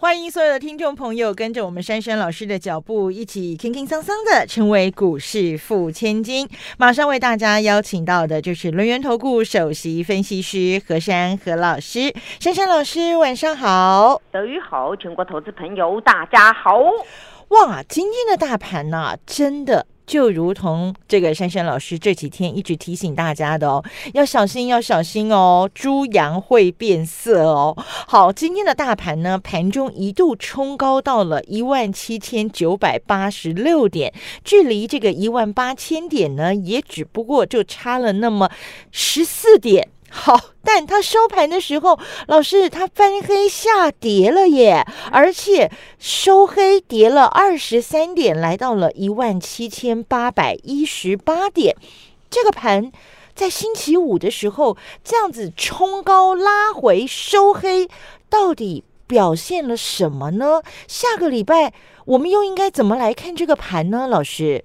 欢迎所有的听众朋友跟着我们珊珊老师的脚步，一起轻轻桑桑的成为股市富千金。马上为大家邀请到的就是轮源投顾首席分析师何珊何老师。珊珊老师，晚上好。德语好，全国投资朋友大家好。哇，今天的大盘呢，真的。就如同这个珊珊老师这几天一直提醒大家的哦，要小心，要小心哦，猪羊会变色哦。好，今天的大盘呢，盘中一度冲高到了一万七千九百八十六点，距离这个一万八千点呢，也只不过就差了那么十四点。好，但它收盘的时候，老师它翻黑下跌了耶，而且收黑跌了二十三点，来到了一万七千八百一十八点。这个盘在星期五的时候这样子冲高拉回收黑，到底表现了什么呢？下个礼拜我们又应该怎么来看这个盘呢？老师，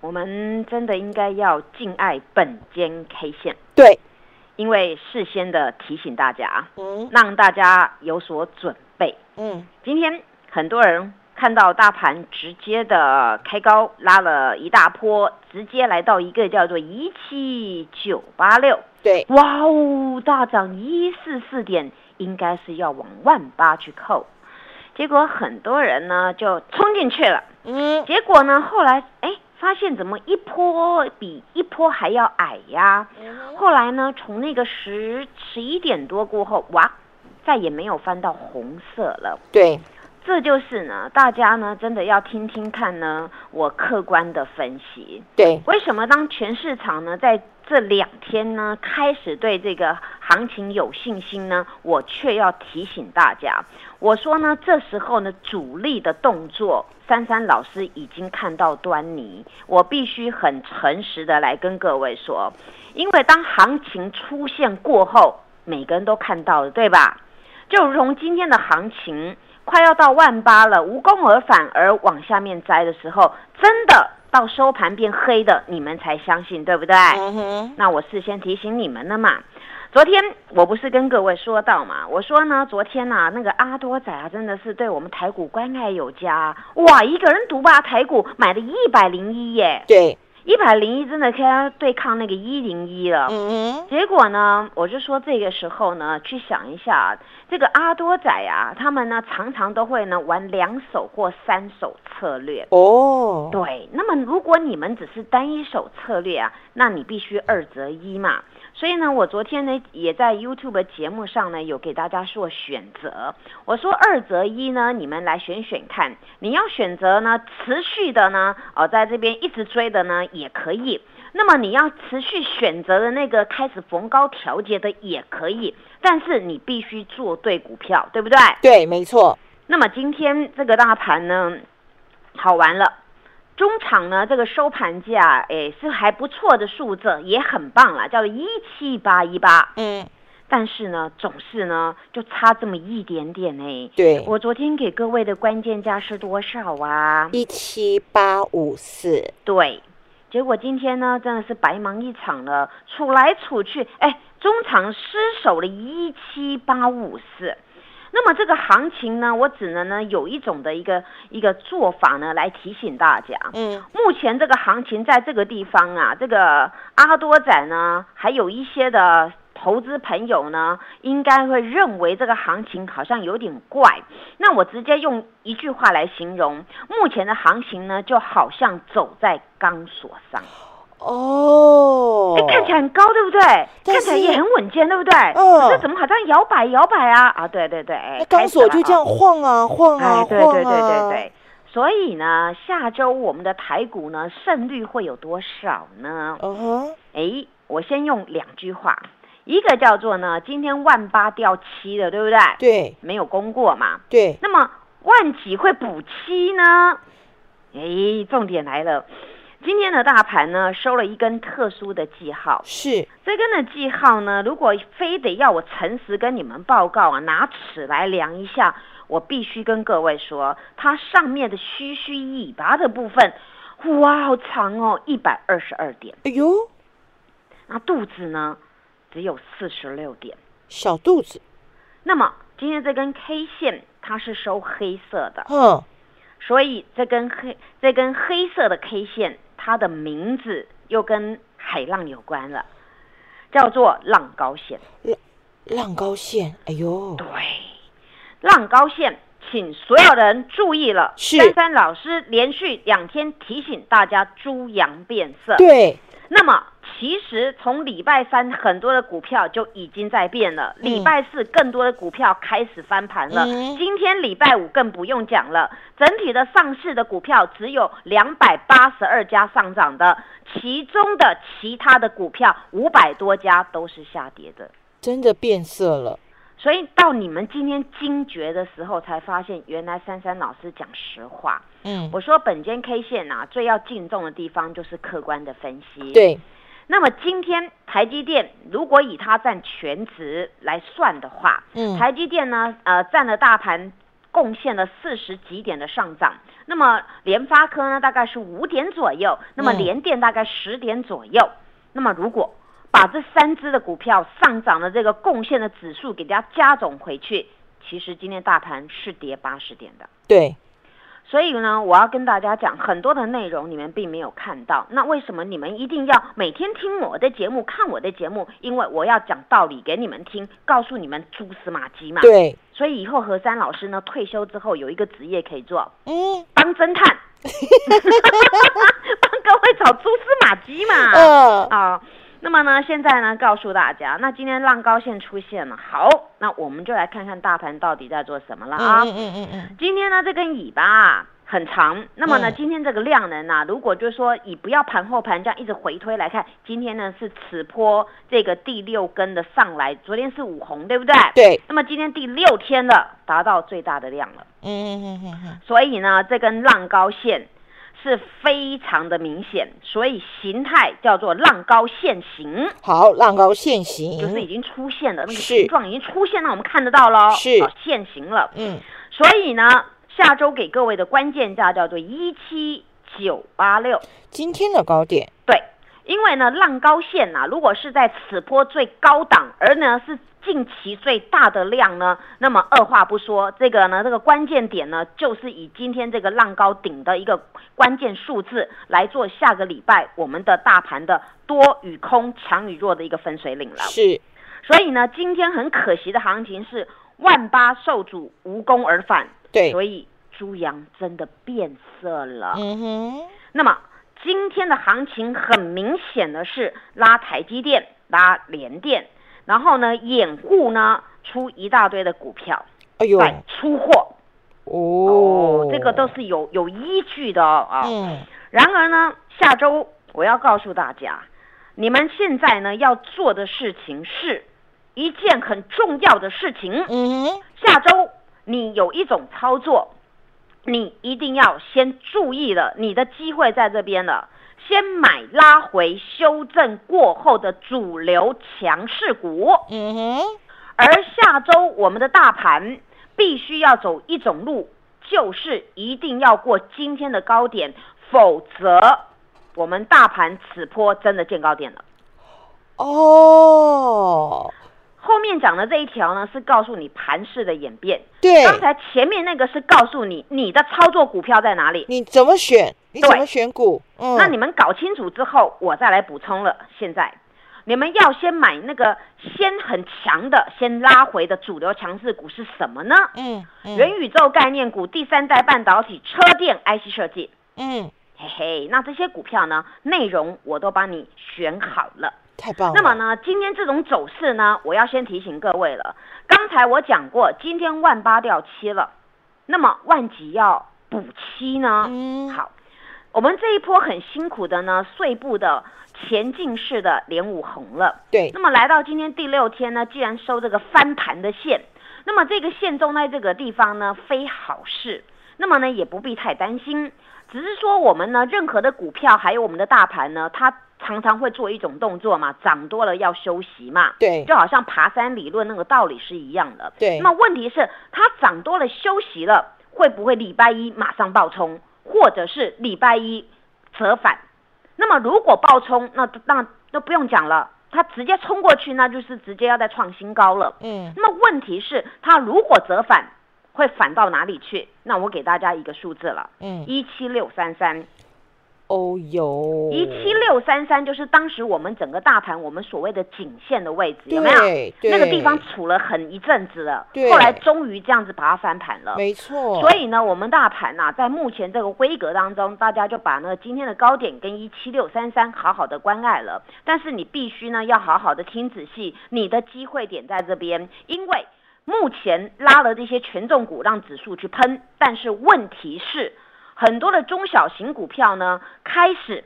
我们真的应该要敬爱本间 K 线，对。因为事先的提醒大家，嗯，让大家有所准备，嗯，今天很多人看到大盘直接的开高，拉了一大波，直接来到一个叫做一七九八六，对，哇哦，大涨一四四点，应该是要往万八去扣，结果很多人呢就冲进去了，嗯，结果呢后来哎。发现怎么一波比一波还要矮呀？后来呢，从那个十十一点多过后，哇，再也没有翻到红色了。对，这就是呢，大家呢真的要听听看呢，我客观的分析。对，为什么当全市场呢在这两天呢开始对这个行情有信心呢？我却要提醒大家，我说呢，这时候呢主力的动作。珊珊老师已经看到端倪，我必须很诚实的来跟各位说，因为当行情出现过后，每个人都看到了，对吧？就如同今天的行情快要到万八了，无功而返而往下面摘的时候，真的到收盘变黑的，你们才相信，对不对？那我事先提醒你们了嘛。昨天我不是跟各位说到嘛？我说呢，昨天呐，那个阿多仔啊，真的是对我们台股关爱有加，哇，一个人独霸台股，买了一百零一耶。对。一百零一真的可以对抗那个一零一了，嗯结果呢，我就说这个时候呢，去想一下，这个阿多仔啊，他们呢常常都会呢玩两手或三手策略。哦，对，那么如果你们只是单一手策略啊，那你必须二择一嘛。所以呢，我昨天呢也在 YouTube 节目上呢有给大家做选择，我说二择一呢，你们来选选看，你要选择呢持续的呢，哦，在这边一直追的呢也可以，那么你要持续选择的那个开始逢高调节的也可以，但是你必须做对股票，对不对？对，没错。那么今天这个大盘呢，好玩了。中场呢，这个收盘价，哎，是还不错的数字，也很棒了，叫做一七八一八。嗯，但是呢，总是呢，就差这么一点点呢。对，我昨天给各位的关键价是多少啊？一七八五四。对，结果今天呢，真的是白忙一场了，处来处去，哎，中场失守了一七八五四。那么这个行情呢，我只能呢有一种的一个一个做法呢来提醒大家。嗯，目前这个行情在这个地方啊，这个阿多仔呢，还有一些的投资朋友呢，应该会认为这个行情好像有点怪。那我直接用一句话来形容，目前的行情呢，就好像走在钢索上。哦，哎，看起来很高，对不对？看起来也很稳健，对不对？嗯。这怎么好像摇摆摇摆啊？啊，对对对，哎，钢索就这样晃啊晃啊晃啊。对对对对对。所以呢，下周我们的台股呢，胜率会有多少呢？嗯哼。哎，我先用两句话，一个叫做呢，今天万八掉七了，对不对？对。没有攻过嘛？对。那么万几会补七呢？哎，重点来了。今天的大盘呢收了一根特殊的记号，是。这根的记号呢，如果非得要我诚实跟你们报告啊，拿尺来量一下，我必须跟各位说，它上面的须须尾巴的部分，哇，好长哦，一百二十二点，哎呦，那肚子呢只有四十六点。小肚子，那么今天这根 K 线它是收黑色的，嗯，所以这根黑这根黑色的 K 线，它的名字又跟海浪有关了，叫做浪高线。浪高线，哎呦，对，浪高线，请所有人注意了。是珊珊老师连续两天提醒大家猪羊变色。对，那么其实从礼拜三很多的股票就已经在变了，嗯礼拜四更多的股票开始翻盘了，嗯今天礼拜五更不用讲了，整体的上市的股票只有两百八十二家上涨的，其中的其他的股票五百多家都是下跌的。真的变色了，所以到你们今天惊觉的时候，才发现原来珊珊老师讲实话。嗯，我说本间 K 线啊，最要敬重的地方就是客观的分析。。对，那么今天台积电如果以它占全值来算的话，嗯，台积电呢，呃，占了大盘贡献了四十几点的上涨。那么联发科呢，大概是五点左右，那么嗯联电大概十点左右。那么如果把这三只的股票上涨的这个贡献的指数给大家加总回去，其实今天大盘是跌八十点的。对，所以呢，我要跟大家讲很多的内容，你们并没有看到。那为什么你们一定要每天听我的节目、看我的节目？因为我要讲道理给你们听，告诉你们蛛丝马迹嘛。。对，所以以后何山老师呢，退休之后有一个职业可以做，嗯，当侦探，帮各位找蛛丝马迹嘛。呃，啊、那么呢，现在呢，告诉大家，那今天浪高线出现了，好，那我们就来看看大盘到底在做什么了啊。嗯嗯嗯嗯今天呢，这根尾巴啊很长，那么呢，嗯今天这个量能啊，如果就是说以不要盘后盘这样一直回推来看，今天呢是此波这个第六根的上来，昨天是五红，对不对？嗯，。对，那么今天第六天了，达到最大的量了，嗯嗯嗯嗯嗯，所以呢，这根浪高线是非常的明显，所以形态叫做浪高现形。好，浪高现形，就是已经出现了，那个形状已经出现，了我们看得到喽，是好现形了。嗯，所以呢，下周给各位的关键价叫做一七九八六。今天的高点，对，因为呢，浪高线呐、如果是在此波最高档，而呢是近期最大的量呢，那么二话不说，这个呢，这个关键点呢，就是以今天这个浪高顶的一个关键数字来做下个礼拜我们的大盘的多与空、强与弱的一个分水岭了。是，所以呢，今天很可惜的行情是万八受阻，无功而返。对，所以猪羊真的变色了。嗯哼，那么今天的行情很明显的是拉台积电、拉联电，然后呢掩护呢出一大堆的股票哎呦，出货。哦，这个都是有有依据的哦啊。嗯，然而呢，下周我要告诉大家，你们现在呢要做的事情是一件很重要的事情。嗯，下周你有一种操作，你一定要先注意了，你的机会在这边了。先买拉回修正过后的主流强势股，嗯哼，而下周我们的大盘必须要走一种路，就是一定要过今天的高点，否则我们大盘此波真的见高点了。哦，后面讲的这一条呢，是告诉你盘势的演变。对，刚才前面那个是告诉你你的操作股票在哪里。你怎么选？你怎对么选股？嗯，那你们搞清楚之后，我再来补充了。现在你们要先买那个先很强的、先拉回的主流强势股是什么呢？嗯，嗯，元宇宙概念股、第三代半导体、车电、IC 设计。嗯，嘿嘿，那这些股票呢，内容我都帮你选好了。太棒了。那么？呢，今天这种走势呢，我要先提醒各位了。刚才我讲过，今天万八掉七了，那么万几要补七呢？嗯，好，我们这一波很辛苦的呢，碎步的前进式的连五红了。对，那么来到今天第六天呢，既然收这个翻盘的线，那么这个线中在这个地方呢，非好事。那么呢也不必太担心，只是说我们呢任何的股票还有我们的大盘呢，它常常会做一种动作嘛，涨多了要休息嘛，对就好像爬山理论那个道理是一样的。对那么问题是它涨多了休息了，会不会礼拜一马上爆冲，或者是礼拜一折返？那么如果爆冲，那那那不用讲了，它直接冲过去，那就是直接要再创新高了。嗯那么问题是，它如果折返，会反到哪里去？那我给大家一个数字了，嗯，一七六三三，哦哟，一七六三三就是当时我们整个大盘我们所谓的颈线的位置，有没有？那个地方处了很一阵子了，后来终于这样子把它翻盘了。没错，所以呢，我们大盘呐、在目前这个规格当中，大家就把那个今天的高点跟一七六三三好好的关爱了。但是你必须呢，要好好的听仔细，你的机会点在这边，因为目前拉了这些权重股让指数去喷，但是问题是，很多的中小型股票呢，开始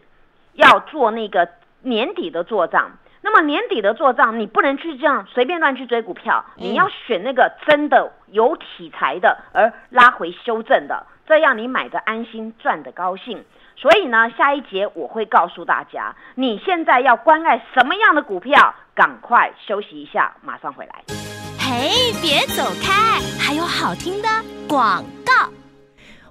要做那个年底的做账。那么年底的做账，你不能去这样随便乱去追股票，你要选那个真的有题材的，而拉回修正的，这样你买的安心，赚的高兴。所以呢，下一节我会告诉大家，你现在要关爱什么样的股票，赶快休息一下，马上回来。嘿，别走开，还有好听的广告。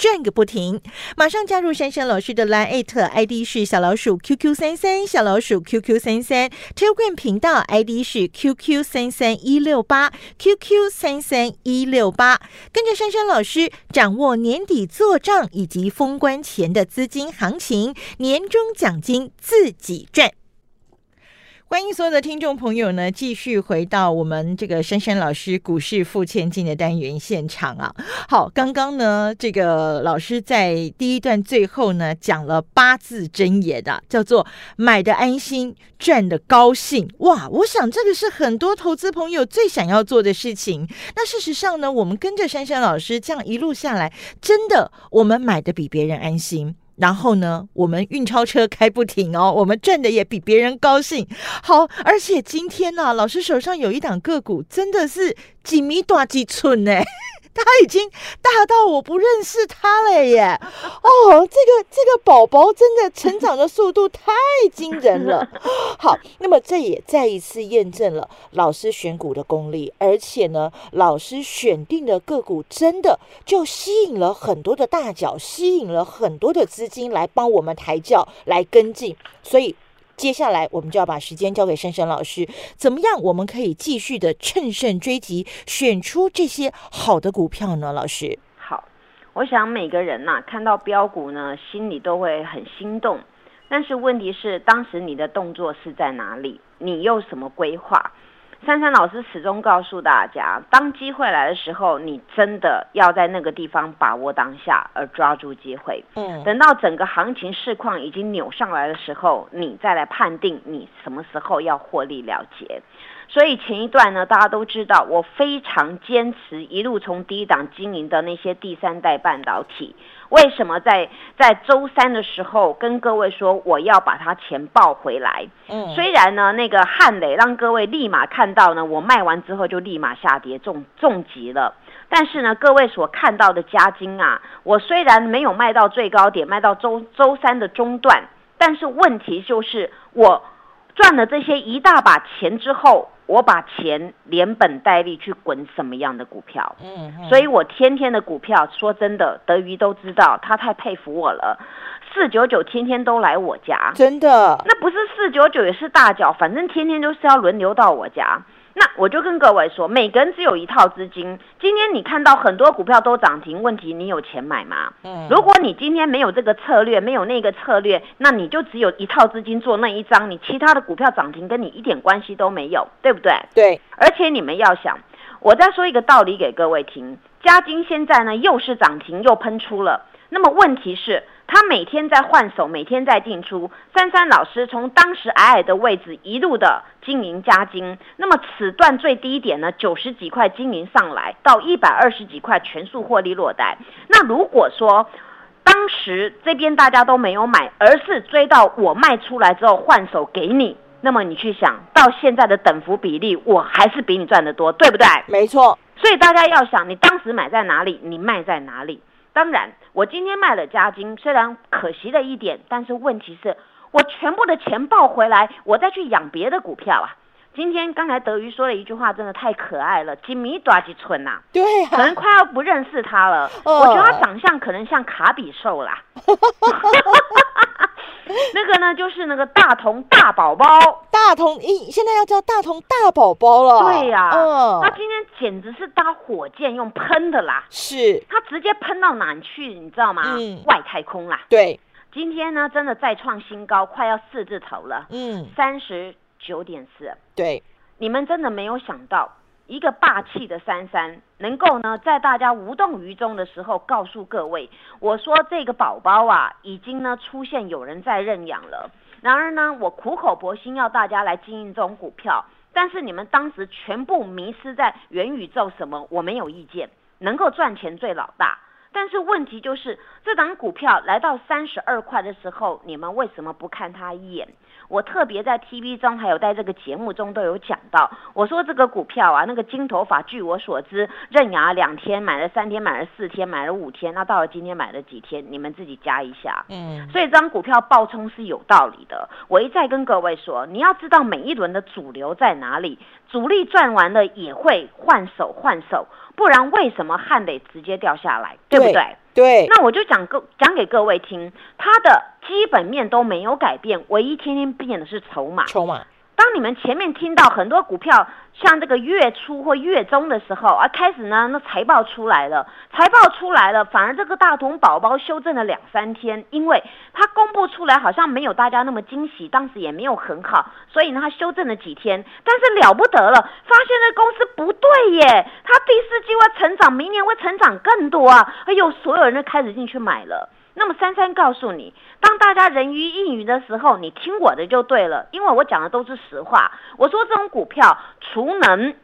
赚个不停！马上加入珊珊老师的 Line ID 是小老鼠 QQ 三三，小老鼠 QQ 三三，Telegram 频道 ID 是 QQ 三三一六八，QQ 三三一六八，跟着珊珊老师掌握年底做账以及封关前的资金行情，年终奖金自己赚。欢迎所有的听众朋友呢，继续回到我们这个珊珊老师股市付千金的单元现场啊。好，刚刚呢，这个老师在第一段最后呢讲了八字真言的、叫做“买的安心，赚的高兴”。哇，我想这个是很多投资朋友最想要做的事情。那事实上呢，我们跟着珊珊老师这样一路下来，真的我们买的比别人安心。然后呢，我们运钞车开不停哦，我们赚的也比别人高兴。好，而且今天呢、老师手上有一档个股，真的是几米短几寸呢。他已经大到我不认识他了耶！哦，这个这个宝宝真的成长的速度太惊人了。好，那么这也再一次验证了老师选股的功力，而且呢，老师选定的个股真的就吸引了很多的大脚，吸引了很多的资金来帮我们抬轿来跟进，所以。接下来，我们就要把时间交给珊珊老师，怎么样我们可以继续的趁胜追击，选出这些好的股票呢？老师，好，我想每个人呐、看到标股呢，心里都会很心动。但是问题是，当时你的动作是在哪里？你又什么规划？珊珊老师始终告诉大家，当机会来的时候，你真的要在那个地方把握当下，而抓住机会。嗯等到整个行情市况已经扭上来的时候，你再来判定你什么时候要获利了结。所以前一段呢，大家都知道，我非常坚持一路从低档经营的那些第三代半导体。为什么在在周三的时候跟各位说我要把它钱报回来？嗯虽然呢，那个汉磊让各位立马看到呢，我卖完之后就立马下跌重重击了。但是呢，各位所看到的加金啊，我虽然没有卖到最高点，卖到周周三的中段，但是问题就是我赚了这些一大把钱之后，我把钱连本带利去滚什么样的股票？嗯所以我天天的股票，说真的，德瑜都知道，他太佩服我了。四九九天天都来我家，真的，那不是四九九也是大脚，反正天天都是要轮流到我家。那我就跟各位说，每个人只有一套资金。今天你看到很多股票都涨停，问题你有钱买吗？嗯如果你今天没有这个策略，没有那个策略，那你就只有一套资金做那一张，你其他的股票涨停跟你一点关系都没有，对不对？对，而且你们要想，我再说一个道理给各位听，嘉金现在呢又是涨停又喷出了，那么问题是他每天在换手，每天在进出。珊珊老师从当时矮矮的位置一路的经营加金，那么此段最低点呢，九十几块经营上来到一百二十几块全数获利落袋。那如果说当时这边大家都没有买，而是追到我卖出来之后换手给你，那么你去想到现在的等幅比例，我还是比你赚得多，对不对？没错，所以大家要想，你当时买在哪里，你卖在哪里。当然，我今天卖了加金，虽然可惜了一点，但是问题是，我全部的钱抱回来，我再去养别的股票啊。今天刚才德瑜说了一句话，真的太可爱了，几米多吉村呐，对可能快要不认识他了。哦我觉得他长相可能像卡比兽啦。那个呢，就是那个大同大宝宝。大同一现在要叫大同大宝宝了。对呀、嗯他，今天简直是搭火箭用喷的啦，是，他直接喷到哪去，你知道吗？嗯外太空啦。对，今天呢，真的再创新高，快要四字头了，嗯，三十九点四。对，你们真的没有想到，一个霸气的珊珊，能够呢在大家无动于衷的时候，告诉各位，我说这个宝宝啊，已经呢出现有人在认养了。然而呢，我苦口婆心要大家来经营这种股票，但是你们当时全部迷失在元宇宙什么，我没有意见，能够赚钱最老大。但是问题就是，这档股票来到三十二块的时候，你们为什么不看它一眼？我特别在 TV 中，还有在这个节目中都有讲到，我说这个股票啊，那个金头发，据我所知，认养了两天，买了三天，买了四天，买了五天，那到了今天买了几天？你们自己加一下。嗯，所以这张股票爆冲是有道理的。我一再跟各位说，你要知道每一轮的主流在哪里，主力赚完了也会换手换手，不然为什么汉得直接掉下来，对不对对？对，那我就讲各讲给各位听，它的基本面都没有改变，唯一天天变的是筹码。筹码，当你们前面听到很多股票，像这个月初或月中的时候啊，开始呢，那财报出来了，财报出来了，反而这个大同宝宝修正了两三天，因为它公布出来好像没有大家那么惊喜，当时也没有很好，所以呢，它修正了几天，但是了不得了，发现这公司不对耶，它第四季会成长，明年会成长更多啊，哎呦，所有人都开始进去买了。那么珊珊告诉你，当大家人云亦云的时候，你听我的就对了，因为我讲的都是实话。我说这种股票，储能，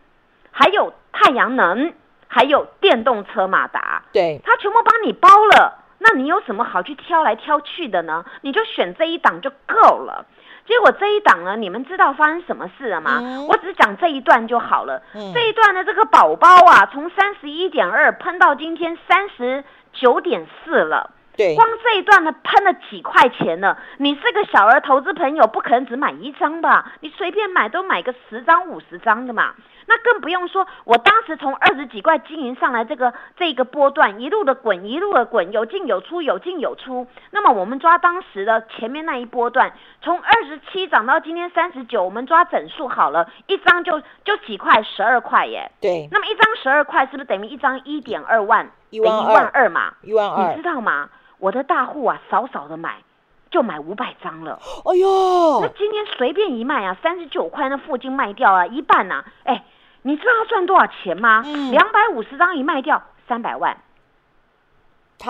还有太阳能，还有电动车马达，对，它全部帮你包了，那你有什么好去挑来挑去的呢？你就选这一档就够了。结果这一档呢，你们知道发生什么事了吗？嗯我只讲这一段就好了。嗯这一段的这个宝宝啊，从三十一点二喷到今天三十九点四了。对，光这一段呢，喷了几块钱呢？你是个小额投资朋友，不可能只买一张吧？你随便买都买个十张、五十张的嘛。那更不用说，我当时从二十几块经营上来，这个这个波段一路的滚，一路的滚，有进有出，有进有出。那么我们抓当时的前面那一波段，从二十七涨到今天三十九，我们抓整数好了，一张就就几块，十二块耶。对，那么一张十二块，是不是等于一张一点二万？一万二嘛？一万二你知，道吗？我的大户啊，少少的买，就买五百张了。哎呦那，今天随便一卖啊，三十九块那附近卖掉啊，一半呐、哎，你知道要赚多少钱吗？嗯两百五十张一卖掉，三百万。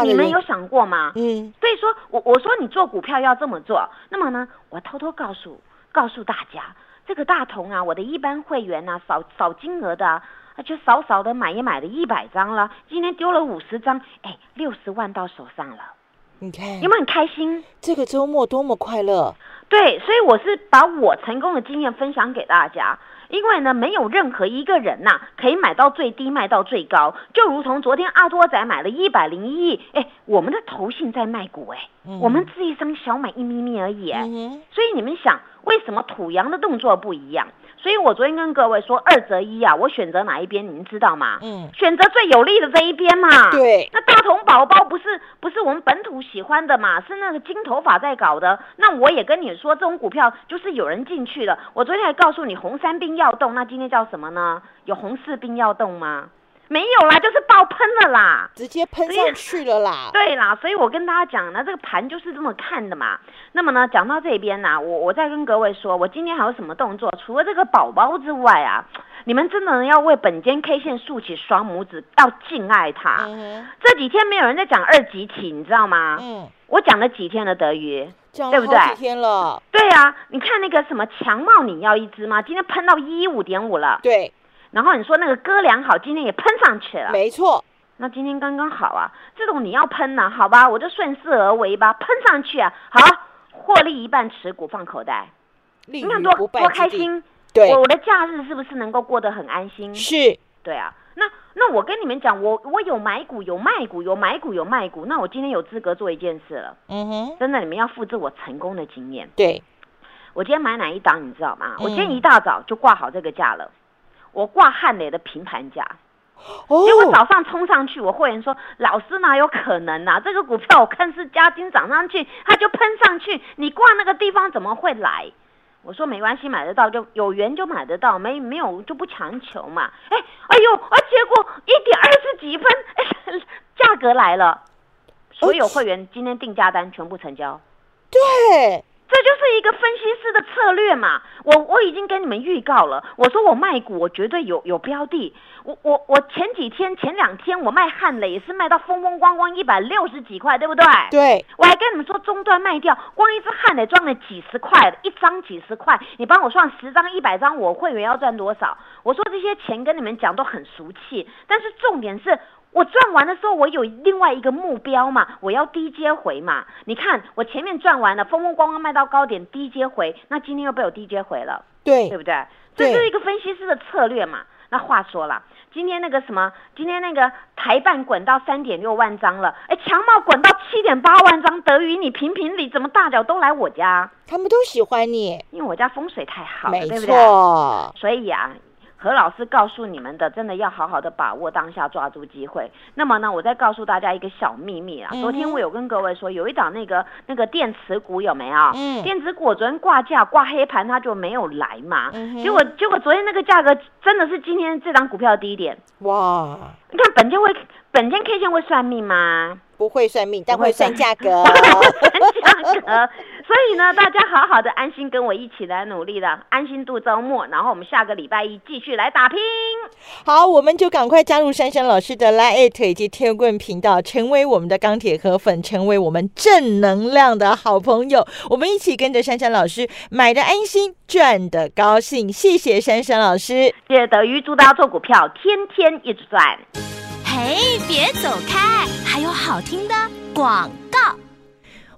你们有想过吗？嗯，所以说我我说你做股票要这么做，那么呢，我偷偷告诉告诉大家，这个大同啊，我的一般会员啊，少少金额的啊，啊就少少的买也买了一百张了，今天丢了五十张，哎，六十万到手上了，你看。有没有很开心？这个周末多么快乐，对，所以我是把我成功的经验分享给大家。因为呢，没有任何一个人呐、可以买到最低，卖到最高，就如同昨天阿多仔买了一百零一亿，哎，我们的投信在卖股，哎、嗯。我们自一张小买一咪咪而已，哎、嗯，所以你们想，为什么土洋的动作不一样？所以我昨天跟各位说二择一啊，我选择哪一边，你们知道吗？嗯，选择最有利的这一边嘛。。对，那大同宝宝不是不是我们本土喜欢的嘛？是那个金头发在搞的。那我也跟你说，这种股票就是有人进去了。我昨天还告诉你，红三兵要动，那今天叫什么呢？有红四兵要动吗？没有啦，就是爆喷了啦。直接喷上去了啦，对啦，所以我跟大家讲呢，这个盘就是这么看的嘛。那么呢，讲到这边呢，我我再跟各位说，我今天还有什么动作？除了这个宝宝之外啊，你们真的要为本间 K 线竖起双拇指，要敬爱它。嗯这几天没有人在讲二级体，你知道吗？嗯，我讲了几天了，德瑜。讲对不对天了，对啊，你看那个什么强茂，你要一只吗？今天喷到一五点五了。对，然后你说那个哥良好，今天也喷上去了。没错，那今天刚刚好啊，这种你要喷呢、好吧，我就顺势而为吧，喷上去啊，好，获利一半持股放口袋，你看多多开心。对我，我的假日是不是能够过得很安心？是，对啊，那那我跟你们讲，我我有买股，有卖股，有买股，有卖股，那我今天有资格做一件事了。嗯哼，真的，你们要复制我成功的经验。对，我今天买哪一档，你知道吗？我今天嗯一大早就挂好这个价了，我挂汉磊的平盘价。哦结果早上冲上去，我会员说：“老师哪有可能啊？这个股票我看是加金涨上去，它就喷上去，你挂那个地方怎么会来？”我说没关系，买得到就有缘就买得到，没没有就不强求嘛。哎，哎呦，啊，结果一点二十几分，哎，价格来了，所有会员今天定价单全部成交。对，这就是一个分析师的策略嘛。我我已经跟你们预告了，我说我卖股，我绝对有有标的。我我我前几天前两天我卖汉磊也是卖到风风光光一百六十几块，对不对？对，我还跟你们说中段卖掉，光一只汉磊赚了几十块，一张几十块，你帮我算十张一百张，我会员要赚多少？我说这些钱跟你们讲都很俗气，但是重点是。我赚完的时候，我有另外一个目标嘛，我要低接回嘛。你看，我前面赚完了，风风光光卖到高点，低接回，那今天又被我低接回了，对对，不对？这就是一个分析师的策略嘛。那话说了，今天那个什么，今天那个台办滚到三点六万张了，哎，强茂滚到七点八万张，德于你评评理，怎么大脚都来我家？他们都喜欢你，因为我家风水太好了，对不对？所以啊，何老师告诉你们的，真的要好好的把握当下，抓住机会。那么呢，我再告诉大家一个小秘密啦。嗯哼昨天我有跟各位说，有一档那个那个电池股有没有？嗯电子股昨天挂价挂黑盘，它就没有来嘛。嗯结果结果昨天那个价格真的是今天这档股票的低点。哇，你看本间会本间 K 线会算命吗？不会算命，但会算价格。所以呢，大家好好的安心跟我一起来努力了，安心度周末，然后我们下个礼拜一继续来打拼。好，我们就赶快加入珊珊老师的 Line 以及天棍频道，成为我们的钢铁河粉，成为我们正能量的好朋友。我们一起跟着珊珊老师买的安心，赚的高兴。谢谢珊珊老师。谢谢德瑜，祝大家做股票天天一直赚。嘿，别走开，还有好听的广告。